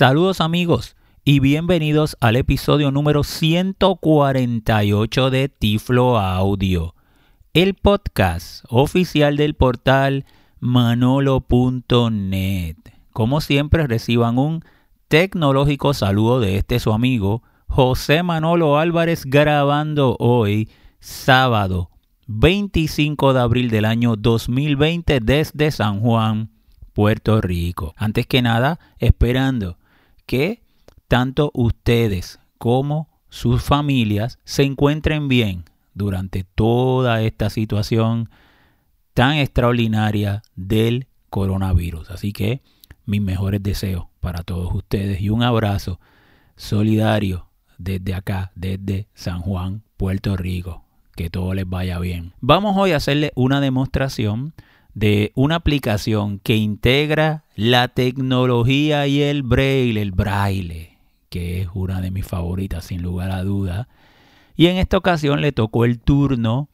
Saludos amigos y bienvenidos al episodio número 148 de Tiflo Audio, el podcast oficial del portal manolo.net. Como siempre reciban un tecnológico saludo de este su amigo José Manolo Álvarez grabando hoy sábado 25 de abril del año 2020 desde San Juan, Puerto Rico. Antes que nada, esperando que tanto ustedes como sus familias se encuentren bien durante toda esta situación tan extraordinaria del coronavirus. Así que mis mejores deseos para todos ustedes y un abrazo solidario desde acá, desde San Juan, Puerto Rico. Que todo les vaya bien. Vamos hoy a hacerle una demostración de una aplicación que integra la tecnología y el braille, el braille, que es una de mis favoritas sin lugar a duda. Y en esta ocasión le tocó el turno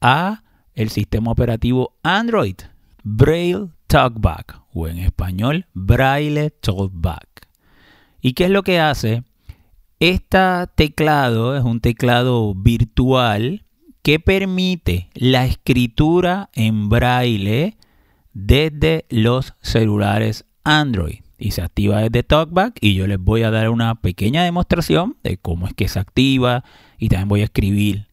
a el sistema operativo Android, Braille Talkback, o en español, Braille Talkback. ¿Y qué es lo que hace? Este teclado es un teclado virtual que permite la escritura en braille desde los celulares Android y se activa desde TalkBack y yo les voy a dar una pequeña demostración de cómo es que se activa y también voy a escribir.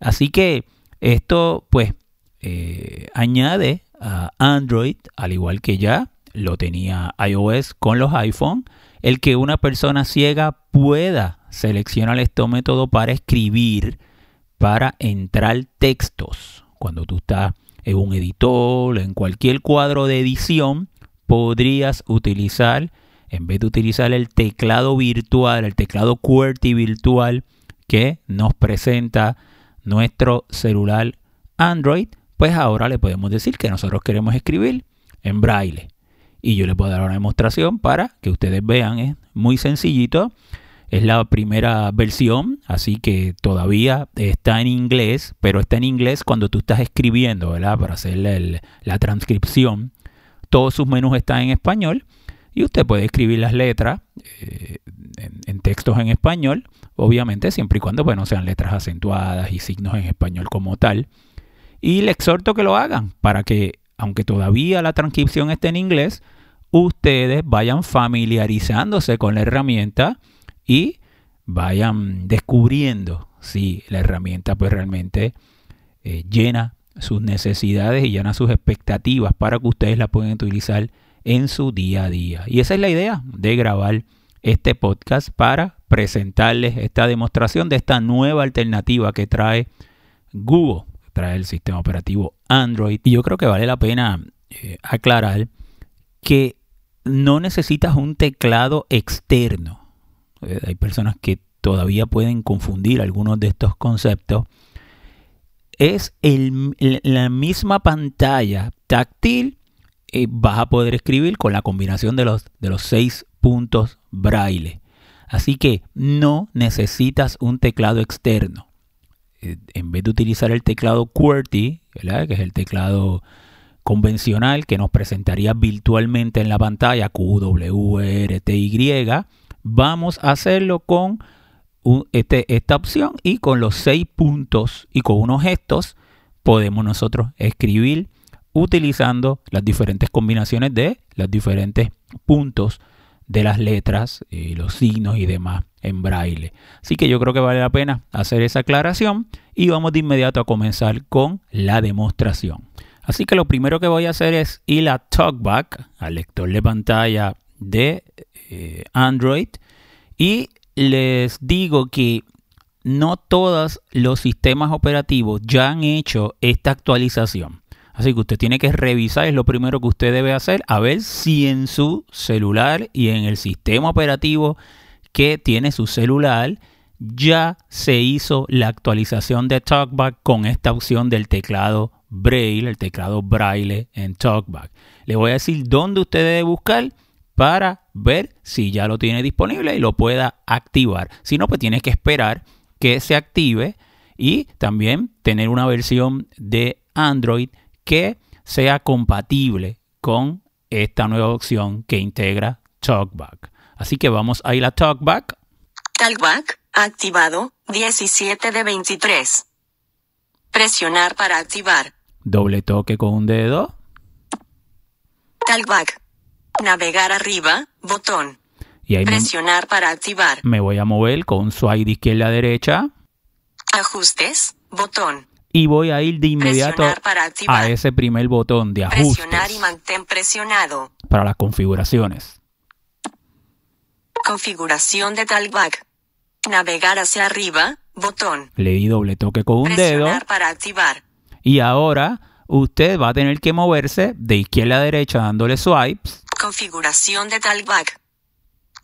Así que esto pues eh, añade a Android, al igual que ya lo tenía iOS con los iPhone, el que una persona ciega pueda seleccionar este método para escribir para entrar textos. Cuando tú estás en un editor, en cualquier cuadro de edición, podrías utilizar, en vez de utilizar el teclado virtual, el teclado QWERTY virtual que nos presenta nuestro celular Android, pues ahora le podemos decir que nosotros queremos escribir en braille. Y yo les puedo dar una demostración para que ustedes vean, es muy sencillito. Es la primera versión, así que todavía está en inglés, pero está en inglés cuando tú estás escribiendo, ¿verdad? Para hacer la transcripción. Todos sus menús están en español y usted puede escribir las letras eh, en, textos en español, obviamente siempre y cuando sean letras acentuadas y signos en español como tal. Y le exhorto que lo hagan para que, aunque todavía la transcripción esté en inglés, ustedes vayan familiarizándose con la herramienta y vayan descubriendo si la herramienta pues realmente eh, llena sus necesidades y llena sus expectativas para que ustedes la puedan utilizar en su día a día. Y esa es la idea de grabar este podcast para presentarles esta demostración de esta nueva alternativa que trae Google, trae el sistema operativo Android. Y yo creo que vale la pena eh, aclarar que no necesitas un teclado externo eh, hay personas que todavía pueden confundir algunos de estos conceptos, es la misma pantalla táctil, eh, vas a poder escribir con la combinación de los, de los seis puntos braille. Así que no necesitas un teclado externo. Eh, en vez de utilizar el teclado QWERTY, que es el teclado convencional que nos presentaría virtualmente en la pantalla, Q, Y, vamos a hacerlo con este, esta opción y con los seis puntos y con unos gestos podemos nosotros escribir utilizando las diferentes combinaciones de los diferentes puntos de las letras, y los signos y demás en braille. Así que yo creo que vale la pena hacer esa aclaración y vamos de inmediato a comenzar con la demostración. Así que lo primero que voy a hacer es ir a TalkBack, al lector de pantalla de eh, Android y les digo que no todos los sistemas operativos ya han hecho esta actualización. Así que usted tiene que revisar, es lo primero que usted debe hacer, a ver si en su celular y en el sistema operativo que tiene su celular ya se hizo la actualización de TalkBack con esta opción del teclado Braille, el teclado Braille en TalkBack. Le voy a decir dónde usted debe buscar para ver si ya lo tiene disponible y lo pueda activar. Si no, pues tiene que esperar que se active y también tener una versión de Android que sea compatible con esta nueva opción que integra TalkBack. Así que vamos a ir a TalkBack. TalkBack, activado, 17 de 23. Presionar para activar. Doble toque con un dedo. TalkBack. Navegar arriba, botón. Y ahí me, Presionar para activar. me voy a mover con swipe de izquierda a derecha. Ajustes, botón. Y voy a ir de inmediato para a ese primer botón de Presionar y ajustes mantén presionado. para las configuraciones. Configuración de TalkBack. Navegar hacia arriba, botón. Le di doble toque con un dedo. Presionar para activar. Y ahora usted va a tener que moverse de izquierda a derecha dándole swipes. Configuración de TalkBack.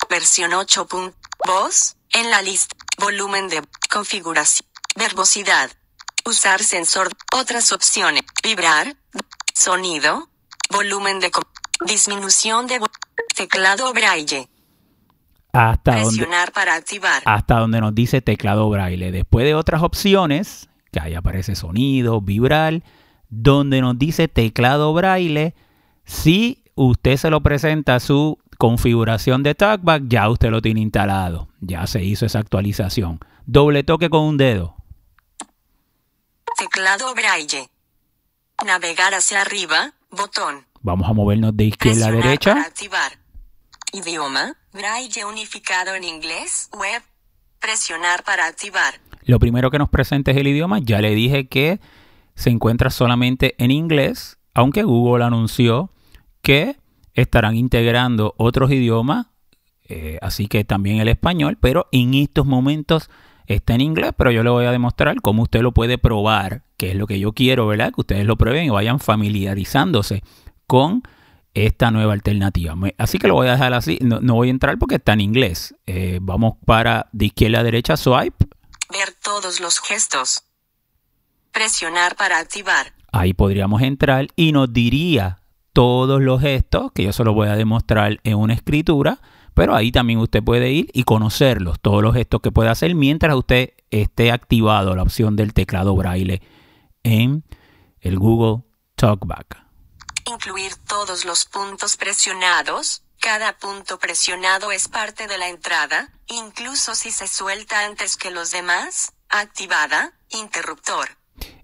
Versión 8. pun- Voz. En la lista. Volumen de. Configuración. Verbosidad. Usar sensor. Otras opciones. Vibrar. Sonido. Volumen de. Disminución de. Teclado braille. Hasta donde, Presionar para activar. hasta donde nos dice teclado braille. Después de otras opciones, que ahí aparece sonido, vibrar, donde nos dice teclado braille, si usted se lo presenta a su configuración de TalkBack, ya usted lo tiene instalado. Ya se hizo esa actualización. Doble toque con un dedo. Teclado braille. Navegar hacia arriba. Botón. Vamos a movernos de izquierda a derecha. Para activar. Idioma. Braille unificado en inglés. Web. Presionar para activar. Lo primero que nos presenta es el idioma. Ya le dije que se encuentra solamente en inglés, aunque Google anunció que estarán integrando otros idiomas, eh, así que también el español, pero en estos momentos está en inglés, pero yo le voy a demostrar cómo usted lo puede probar, que es lo que yo quiero, ¿verdad? Que ustedes lo prueben y vayan familiarizándose con esta nueva alternativa. Así que lo voy a dejar así, no, no voy a entrar porque está en inglés. Eh, vamos para de izquierda a derecha, swipe. Ver todos los gestos. Presionar para activar. Ahí podríamos entrar y nos diría todos los gestos, que yo se los voy a demostrar en una escritura, pero ahí también usted puede ir y conocerlos, todos los gestos que puede hacer mientras usted esté activado la opción del teclado braille en el Google Talkback. Incluir todos los puntos presionados. Cada punto presionado es parte de la entrada, incluso si se suelta antes que los demás. Activada. Interruptor.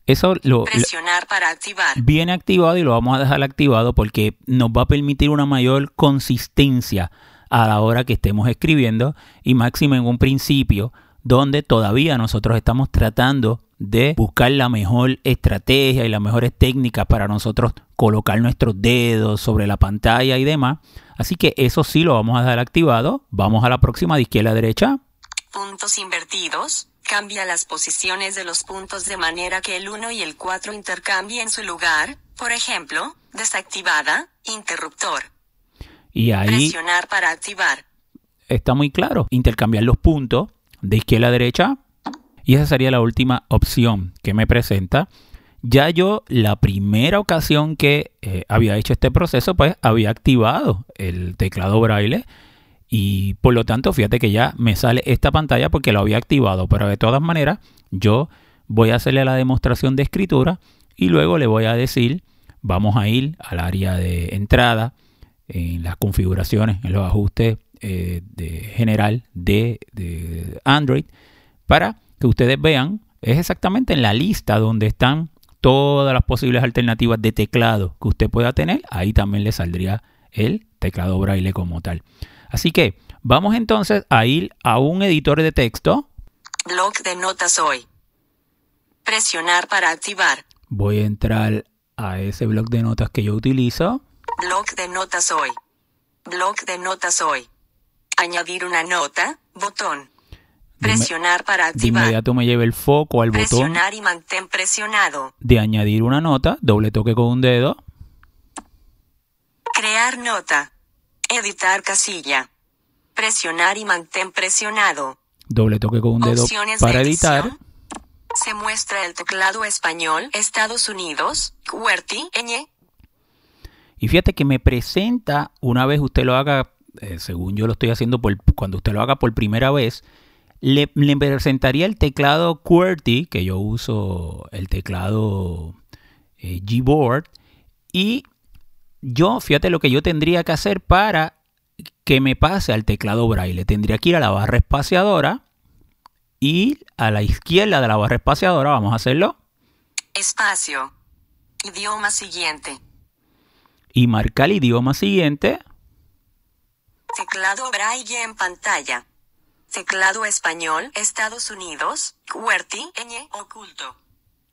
Eso lo, Presionar para activar. viene activado y lo vamos a dejar activado porque nos va a permitir una mayor consistencia a la hora que estemos escribiendo y máximo en un principio donde todavía nosotros estamos tratando de buscar la mejor estrategia y las mejores técnicas para nosotros colocar nuestros dedos sobre la pantalla y demás. Así que eso sí lo vamos a dejar activado. Vamos a la próxima de izquierda a derecha. Puntos invertidos. Cambia las posiciones de los puntos de manera que el 1 y el 4 intercambien su lugar. Por ejemplo, desactivada, interruptor. Y ahí Presionar para activar. está muy claro. Intercambiar los puntos de izquierda a derecha. Y esa sería la última opción que me presenta. Ya yo la primera ocasión que eh, había hecho este proceso, pues había activado el teclado braille. Y por lo tanto, fíjate que ya me sale esta pantalla porque lo había activado. Pero de todas maneras, yo voy a hacerle la demostración de escritura y luego le voy a decir, vamos a ir al área de entrada, en las configuraciones, en los ajustes eh, de general de, de Android, para que ustedes vean, es exactamente en la lista donde están todas las posibles alternativas de teclado que usted pueda tener, ahí también le saldría el teclado braille como tal. Así que vamos entonces a ir a un editor de texto. Bloc de notas hoy. Presionar para activar. Voy a entrar a ese bloc de notas que yo utilizo. Bloc de notas hoy. Bloc de notas hoy. Añadir una nota. Botón. De Presionar para De activar. inmediato me lleva el foco al botón Presionar y mantén presionado. de añadir una nota, doble toque con un dedo. Crear nota. Editar casilla. Presionar y mantén presionado. Doble toque con un dedo Opciones para de editar. Se muestra el teclado español, Estados Unidos, QWERTY, ñ. Y fíjate que me presenta, una vez usted lo haga, eh, según yo lo estoy haciendo, por, cuando usted lo haga por primera vez, le, le presentaría el teclado QWERTY, que yo uso el teclado eh, Gboard, y yo, fíjate lo que yo tendría que hacer para que me pase al teclado braille. Tendría que ir a la barra espaciadora y a la izquierda de la barra espaciadora vamos a hacerlo. Espacio. Idioma siguiente. Y marcar el idioma siguiente. Teclado braille en pantalla. Teclado español, Estados Unidos, QWERTY, ñ, oculto.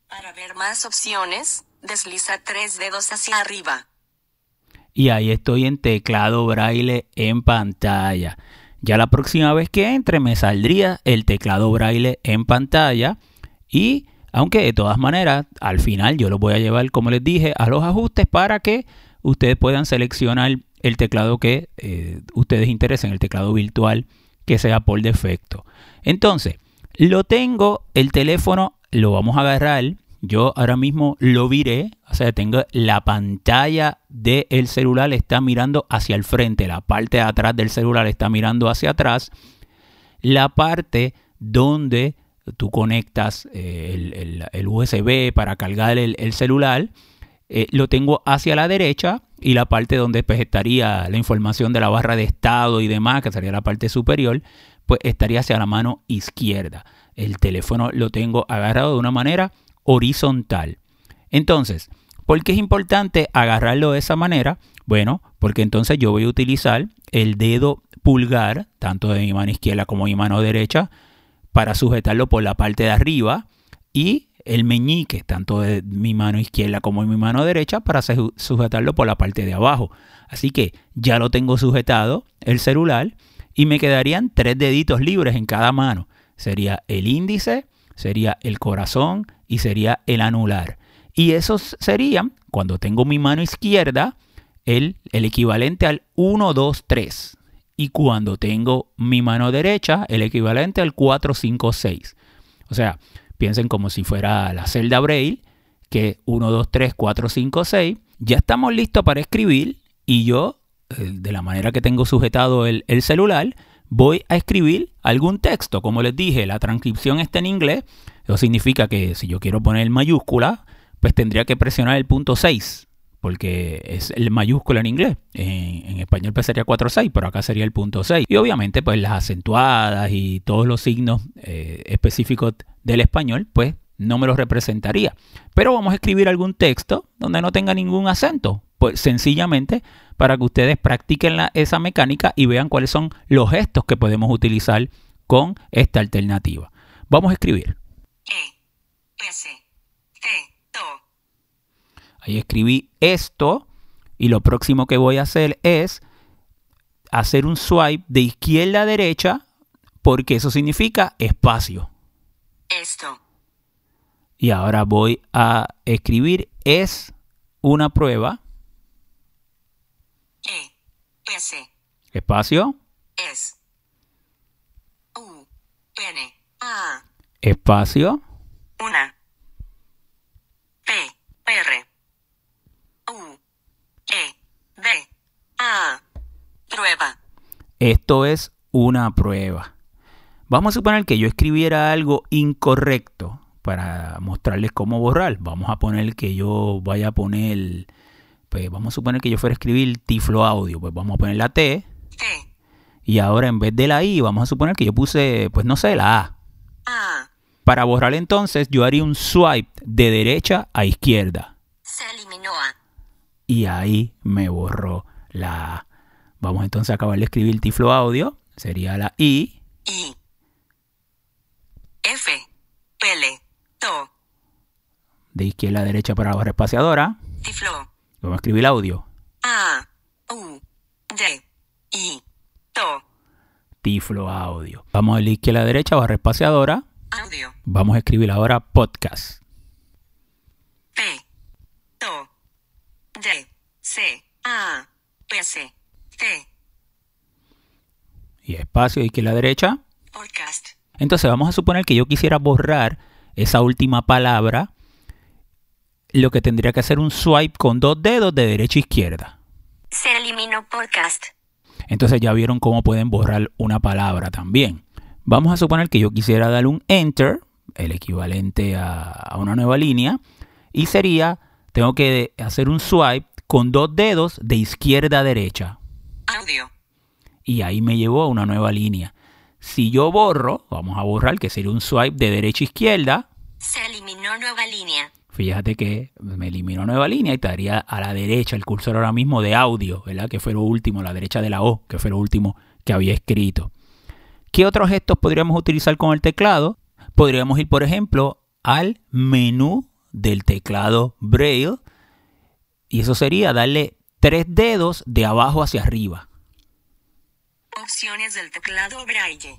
Para ver más opciones, desliza tres dedos hacia arriba. Y ahí estoy en teclado braille en pantalla. Ya la próxima vez que entre me saldría el teclado braille en pantalla. Y aunque de todas maneras, al final yo lo voy a llevar, como les dije, a los ajustes para que ustedes puedan seleccionar el teclado que eh, ustedes interesen, el teclado virtual que sea por defecto. Entonces, lo tengo, el teléfono lo vamos a agarrar. Yo ahora mismo lo viré, o sea, tengo la pantalla del celular está mirando hacia el frente, la parte de atrás del celular está mirando hacia atrás, la parte donde tú conectas eh, el, USB para cargar el, celular, eh, lo tengo hacia la derecha y la parte donde pues, estaría la información de la barra de estado y demás, que sería la parte superior, pues estaría hacia la mano izquierda. El teléfono lo tengo agarrado de una manera horizontal. Entonces, ¿por qué es importante agarrarlo de esa manera? Bueno, porque entonces yo voy a utilizar el dedo pulgar, tanto de mi mano izquierda como mi mano derecha, para sujetarlo por la parte de arriba y el meñique, tanto de mi mano izquierda como de mi mano derecha, para sujetarlo por la parte de abajo. Así que ya lo tengo sujetado, el celular, y me quedarían tres deditos libres en cada mano. Sería el índice, sería el corazón y sería el anular. Y esos serían, cuando tengo mi mano izquierda, el, el equivalente al 1, 2, 3. Y cuando tengo mi mano derecha, el equivalente al 4, 5, 6. O sea, Piensen como si fuera la celda Braille, que 1, 2, 3, 4, 5, 6. Ya estamos listos para escribir y yo, eh, de la manera que tengo sujetado el, el celular, voy a escribir algún texto. Como les dije, la transcripción está en inglés. Eso significa que si yo quiero poner mayúscula, pues tendría que presionar el punto 6 porque es el mayúscula en inglés. En, español pues sería 4.6, pero acá sería el punto 6. Y obviamente pues las acentuadas y todos los signos eh, específicos del español pues no me los representaría. Pero vamos a escribir algún texto donde no tenga ningún acento. Pues sencillamente para que ustedes practiquen esa mecánica y vean cuáles son los gestos que podemos utilizar con esta alternativa. Vamos a escribir. E, S, T, Ahí escribí esto y lo próximo que voy a hacer es hacer un swipe de izquierda a derecha porque eso significa espacio. Esto. Y ahora voy a escribir es una prueba. S. Espacio. Es. U, N, A. Espacio. Una. P, R. U, E, D, A. Prueba. Esto es una prueba. Vamos a suponer que yo escribiera algo incorrecto para mostrarles cómo borrar. Vamos a poner que yo vaya a poner, pues vamos a suponer que yo fuera a escribir tiflo audio, pues vamos a poner la T. T. Y ahora en vez de la I, vamos a suponer que yo puse, pues no sé, la A. A. Para borrar entonces, yo haría un swipe de derecha a izquierda. Se eliminó A. Y ahí me borró la A. Vamos entonces a acabar de escribir tiflo audio. Sería la I. I. F. L. To. De izquierda a derecha para la barra espaciadora. Tiflo. Vamos a escribir audio. A. U. D. I. To. Tiflo audio. Vamos de la izquierda a derecha, barra espaciadora. Audio. Vamos a escribir ahora podcast. P. To. D. C. A. S. T. Y espacio izquierda a derecha. Podcast. Entonces vamos a suponer que yo quisiera borrar esa última palabra. Lo que tendría que hacer un swipe con dos dedos de derecha a izquierda. Se eliminó podcast. Entonces ya vieron cómo pueden borrar una palabra también. Vamos a suponer que yo quisiera dar un enter, el equivalente a, a una nueva línea, y sería, tengo que hacer un swipe con dos dedos de izquierda a derecha. Audio. y ahí me llevó a una nueva línea. Si yo borro, vamos a borrar, que sería un swipe de derecha a izquierda. Se eliminó nueva línea. Fíjate que me eliminó nueva línea y estaría a la derecha el cursor ahora mismo de audio, ¿verdad? Que fue lo último, a la derecha de la O, que fue lo último que había escrito. ¿Qué otros gestos podríamos utilizar con el teclado? Podríamos ir, por ejemplo, al menú del teclado Braille y eso sería darle tres dedos de abajo hacia arriba. Opciones del teclado Braille.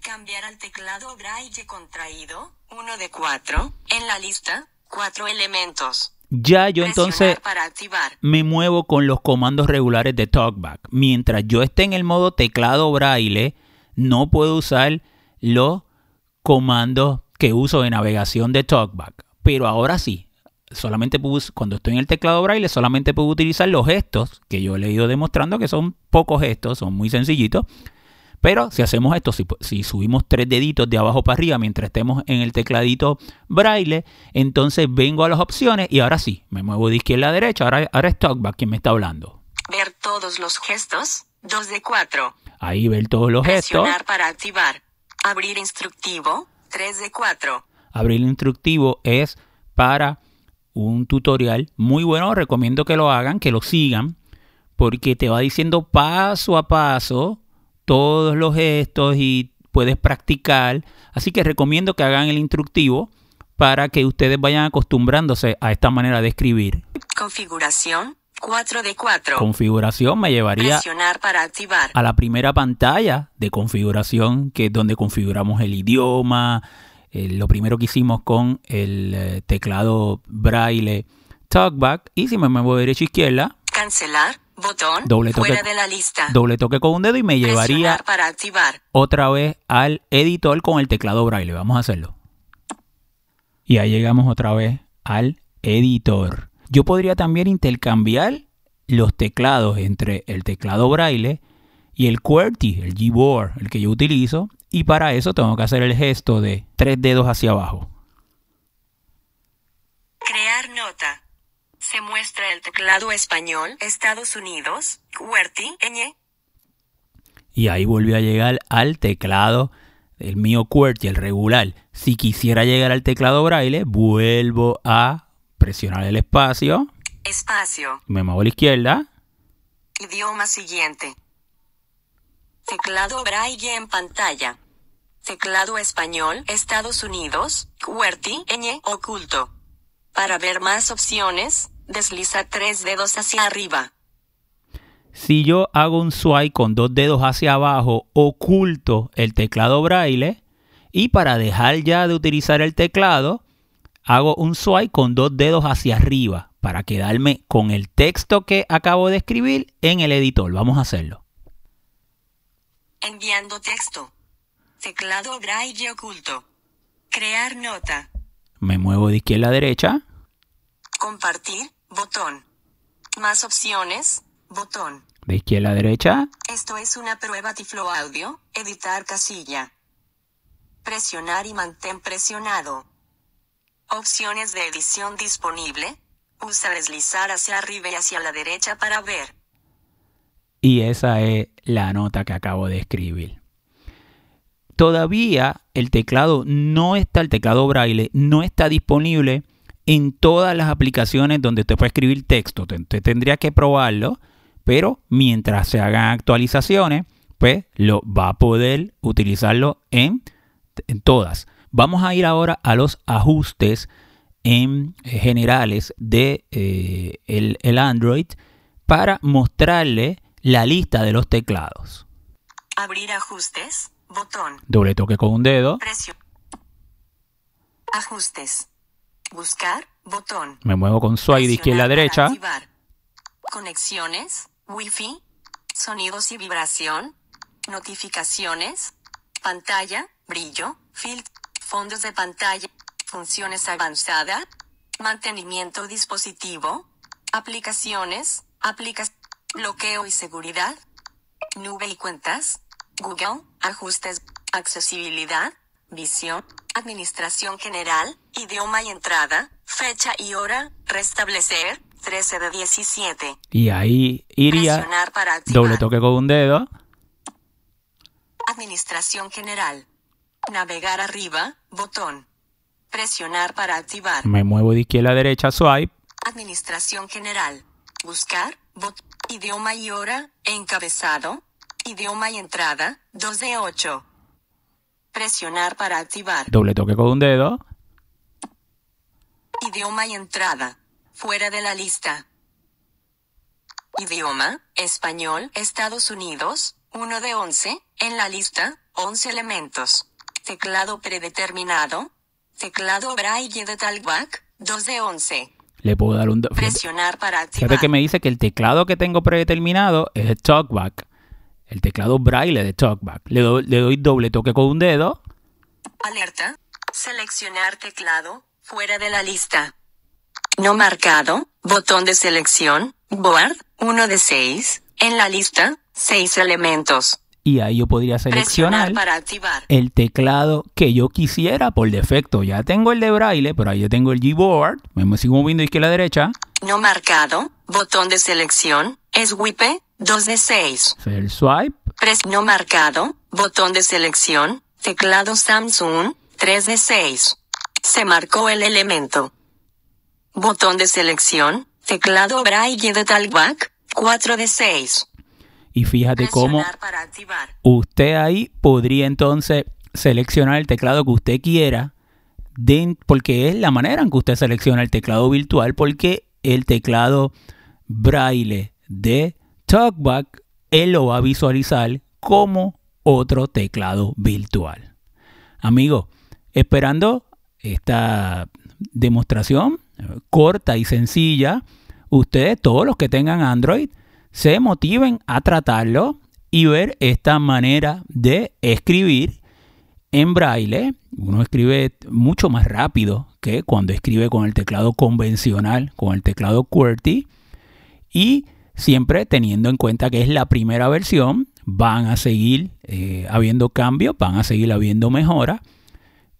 Cambiar al teclado Braille contraído, 1 de 4, en la lista, 4 elementos. Ya yo entonces para me muevo con los comandos regulares de TalkBack. Mientras yo esté en el modo teclado braille, no puedo usar los comandos que uso de navegación de TalkBack. Pero ahora sí, solamente puedo cuando estoy en el teclado braille, solamente puedo utilizar los gestos que yo le he ido demostrando que son pocos gestos, son muy sencillitos. Pero si hacemos esto, si, si subimos tres deditos de abajo para arriba mientras estemos en el tecladito braille, entonces vengo a las opciones y ahora sí, me muevo de izquierda a derecha. Ahora, ahora es TalkBack quien me está hablando. Ver todos los gestos, 2 de 4. Ahí ver todos los gestos. Presionar para activar. Abrir instructivo, 3 de 4. Abrir instructivo es para un tutorial muy bueno. Recomiendo que lo hagan, que lo sigan, porque te va diciendo paso a paso todos los gestos y puedes practicar. Así que recomiendo que hagan el instructivo para que ustedes vayan acostumbrándose a esta manera de escribir. Configuración, 4 de 4. Configuración me llevaría para activar. a la primera pantalla de configuración, que es donde configuramos el idioma, eh, lo primero que hicimos con el eh, teclado braille talkback. Y si me muevo de derecha a izquierda, Cancelar, botón, Doble toque. fuera de la lista. doble toque con un dedo y me llevaría Presionar para activar. otra vez al editor con el teclado braille. Vamos a hacerlo. Y ahí llegamos otra vez al editor. Yo podría también intercambiar los teclados entre el teclado braille y el QWERTY, el Gboard, el que yo utilizo. Y para eso tengo que hacer el gesto de tres dedos hacia abajo. Crear nota. Se muestra el teclado español, Estados Unidos, QWERTY, ñ. Y ahí volví a llegar al teclado, el mío QWERTY, el regular. Si quisiera llegar al teclado braille, vuelvo a presionar el espacio. Espacio. Me muevo a la izquierda. Idioma siguiente. Teclado braille en pantalla. Teclado español, Estados Unidos, QWERTY, ñ, oculto. Para ver más opciones, desliza tres dedos hacia arriba. Si yo hago un swipe con dos dedos hacia abajo, oculto el teclado braille. Y para dejar ya de utilizar el teclado, hago un swipe con dos dedos hacia arriba para quedarme con el texto que acabo de escribir en el editor. Vamos a hacerlo. Enviando texto. Teclado braille oculto. Crear nota. Me muevo de izquierda a derecha. Compartir, botón. Más opciones, botón. De izquierda a derecha. Esto es una prueba Tiflo Audio, editar casilla. Presionar y mantén presionado. Opciones de edición disponible. Usa deslizar hacia arriba y hacia la derecha para ver. Y esa es la nota que acabo de escribir. Todavía el teclado no está, el teclado braille no está disponible en todas las aplicaciones donde usted puede escribir texto. Usted tendría que probarlo, pero mientras se hagan actualizaciones, pues lo va a poder utilizarlo en, en todas. Vamos a ir ahora a los ajustes en generales de eh, el, el Android para mostrarle la lista de los teclados. Abrir ajustes, botón. Doble toque con un dedo. Presión. Ajustes. Buscar, botón. Me muevo con swipe de izquierda a derecha. activar. Conexiones, Wi-Fi, sonidos y vibración, notificaciones, pantalla, brillo, filtro, fondos de pantalla, funciones avanzadas, mantenimiento dispositivo, aplicaciones, aplicas, bloqueo y seguridad, nube y cuentas, Google, ajustes, accesibilidad, visión, administración general, idioma y entrada, fecha y hora, restablecer, 13 de 17. Y ahí iría para doble toque con un dedo. Administración general. Navegar arriba, botón. Presionar para activar. Me muevo de izquierda a derecha, swipe. Administración general. Buscar, bot, idioma y hora, encabezado. Idioma y entrada, 2 de 8. Presionar para activar. Doble toque con un dedo. Idioma y entrada. Fuera de la lista. Idioma, español, Estados Unidos, 1 de 11, en la lista, 11 elementos. Teclado predeterminado. Teclado braille de talkback, 2 de 11. Le puedo dar un... Presionar para activar. fíjate que me dice que el teclado que tengo predeterminado es el TalkBack. El teclado braille de TalkBack. Le, do- le doy doble toque con un dedo. Alerta. Seleccionar teclado, fuera de la lista. No marcado, botón de selección, board, 1 de 6, en la lista, 6 elementos. Y ahí yo podría seleccionar para activar. el teclado que yo quisiera por defecto. Ya tengo el de braille, pero ahí yo tengo el Gboard. Me sigo moviendo izquierda a derecha. No marcado, botón de selección, es WIPE, 2 de 6. Hacer el swipe. Pres no marcado, botón de selección, teclado Samsung, 3 de 6. Se marcó el elemento. Botón de selección, teclado Braille de Talkback, 4 de 6. Y fíjate cómo para usted ahí podría entonces seleccionar el teclado que usted quiera, de- porque es la manera en que usted selecciona el teclado virtual, porque el teclado braille de TalkBack, él lo va a visualizar como otro teclado virtual. Amigo, esperando esta demostración eh, corta y sencilla, ustedes, todos los que tengan Android, se motiven a tratarlo y ver esta manera de escribir en braille. Uno escribe mucho más rápido que cuando escribe con el teclado convencional, con el teclado QWERTY. Y siempre teniendo en cuenta que es la primera versión, van a seguir eh, habiendo cambios, van a seguir habiendo mejoras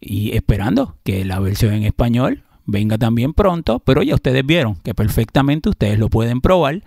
y esperando que la versión en español venga también pronto, pero ya ustedes vieron que perfectamente ustedes lo pueden probar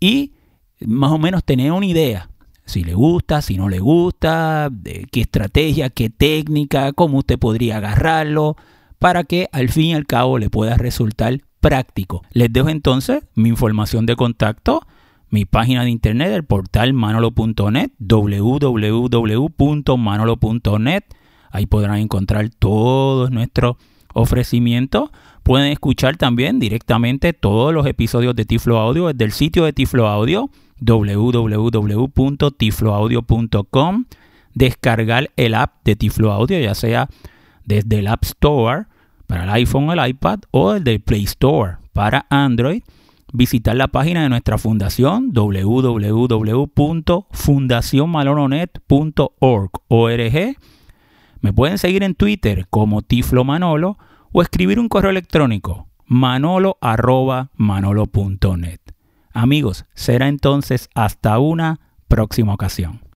y más o menos tener una idea si le gusta, si no le gusta, qué estrategia, qué técnica, cómo usted podría agarrarlo para que al fin y al cabo le pueda resultar práctico. Les dejo entonces mi información de contacto, mi página de internet, el portal manolo.net, www.manolo.net. Ahí podrán encontrar todos nuestros ofrecimientos. Pueden escuchar también directamente todos los episodios de Tiflo Audio desde el sitio de Tiflo Audio www.tifloaudio.com descargar el app de Tiflo Audio ya sea desde el App Store para el iPhone el iPad o el Play Store para Android visitar la página de nuestra fundación www.fundacionmalononet.org me pueden seguir en Twitter como Tiflo Manolo o escribir un correo electrónico manolo@manolo.net. Amigos, será entonces hasta una próxima ocasión.